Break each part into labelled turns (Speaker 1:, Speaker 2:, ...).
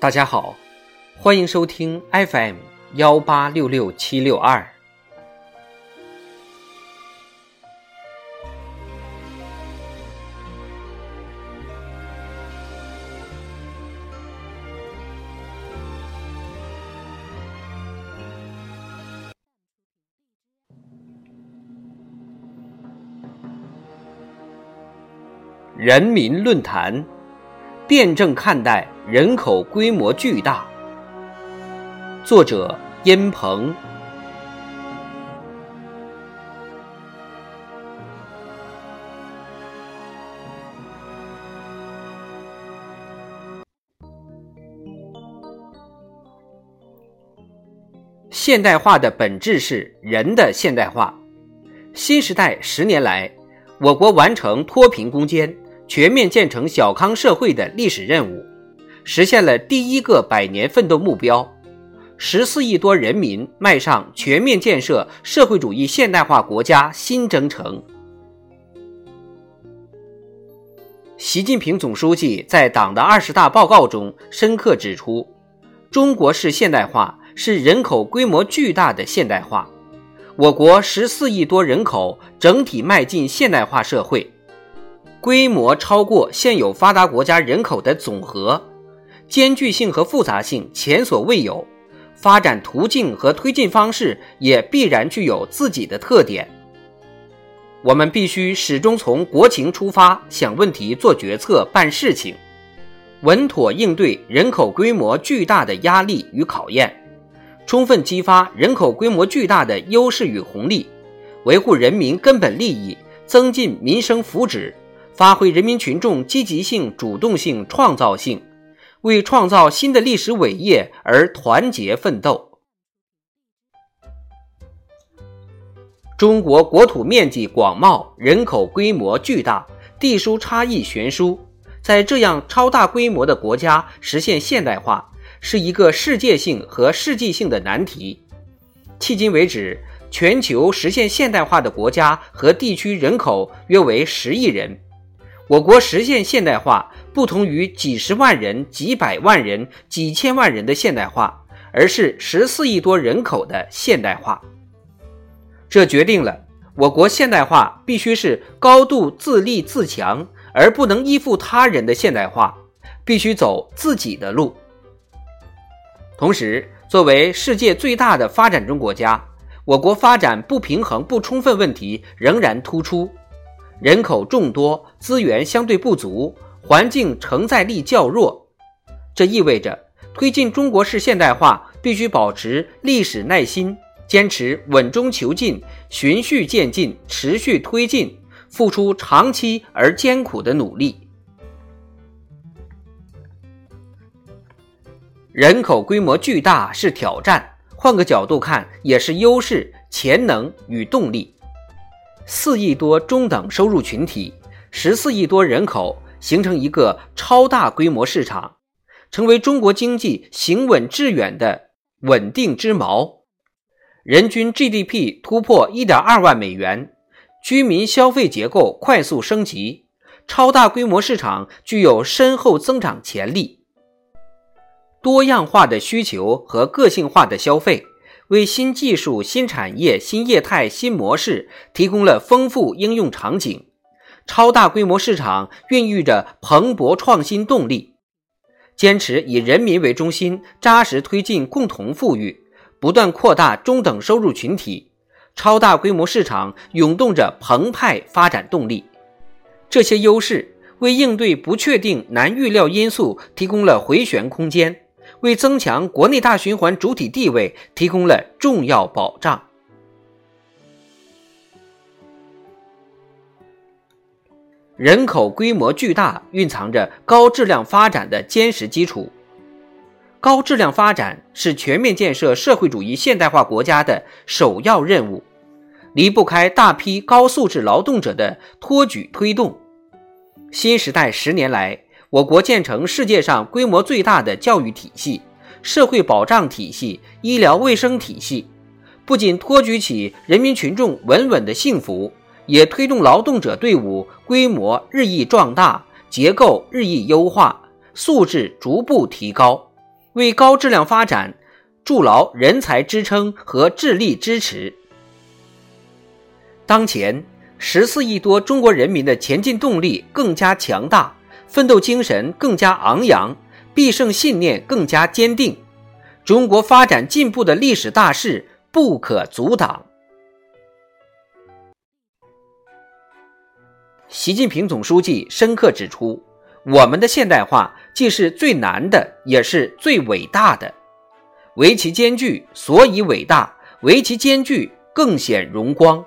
Speaker 1: 大家好，欢迎收听 FM 幺八六六七六二。人民论坛，辩证看待人口规模巨大。作者：殷鹏。现代化的本质是人的现代化。新时代十年来，我国完成脱贫攻坚。全面建成小康社会的历史任务，实现了第一个百年奋斗目标。十四亿多人民迈上全面建设社会主义现代化国家新征程。习近平总书记在党的二十大报告中深刻指出：“中国式现代化是人口规模巨大的现代化，我国十四亿多人口整体迈进现代化社会。”规模超过现有发达国家人口的总和，艰巨性和复杂性前所未有，发展途径和推进方式也必然具有自己的特点。我们必须始终从国情出发想问题、做决策、办事情，稳妥应对人口规模巨大的压力与考验，充分激发人口规模巨大的优势与红利，维护人民根本利益，增进民生福祉。发挥人民群众积极性、主动性、创造性，为创造新的历史伟业而团结奋斗。中国国土面积广袤，人口规模巨大，地书差异悬殊，在这样超大规模的国家实现现代化，是一个世界性和世纪性的难题。迄今为止，全球实现现代化的国家和地区人口约为十亿人。我国实现现代化不同于几十万人、几百万人、几千万人的现代化，而是十四亿多人口的现代化。这决定了我国现代化必须是高度自立自强，而不能依附他人的现代化，必须走自己的路。同时，作为世界最大的发展中国家，我国发展不平衡不充分问题仍然突出。人口众多，资源相对不足，环境承载力较弱，这意味着推进中国式现代化必须保持历史耐心，坚持稳中求进、循序渐进、持续推进，付出长期而艰苦的努力。人口规模巨大是挑战，换个角度看，也是优势、潜能与动力。四亿多中等收入群体，十四亿多人口，形成一个超大规模市场，成为中国经济行稳致远的稳定之锚。人均 GDP 突破一点二万美元，居民消费结构快速升级，超大规模市场具有深厚增长潜力。多样化的需求和个性化的消费。为新技术、新产业、新业态、新模式提供了丰富应用场景，超大规模市场孕育着蓬勃创新动力。坚持以人民为中心，扎实推进共同富裕，不断扩大中等收入群体，超大规模市场涌动着澎湃发展动力。这些优势为应对不确定、难预料因素提供了回旋空间。为增强国内大循环主体地位提供了重要保障。人口规模巨大，蕴藏着高质量发展的坚实基础。高质量发展是全面建设社会主义现代化国家的首要任务，离不开大批高素质劳动者的托举推动。新时代十年来。我国建成世界上规模最大的教育体系、社会保障体系、医疗卫生体系，不仅托举起人民群众稳稳的幸福，也推动劳动者队伍规模日益壮大、结构日益优化、素质逐步提高，为高质量发展筑牢人才支撑和智力支持。当前，十四亿多中国人民的前进动力更加强大，奋斗精神更加昂扬，必胜信念更加坚定。中国发展进步的历史大势不可阻挡。习近平总书记深刻指出，我们的现代化既是最难的，也是最伟大的。唯其艰巨，所以伟大；唯其艰巨，更显荣光。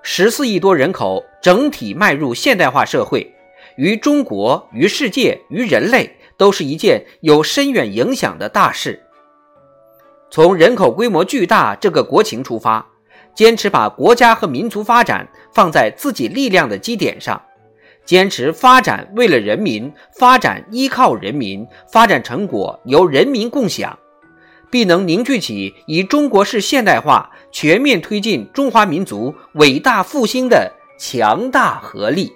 Speaker 1: 十四亿多人口整体迈入现代化社会，于中国、于世界、于人类，都是一件有深远影响的大事。从人口规模巨大这个国情出发。坚持把国家和民族发展放在自己力量的基点上，坚持发展为了人民，发展依靠人民，发展成果由人民共享，必能凝聚起以中国式现代化全面推进中华民族伟大复兴的强大合力。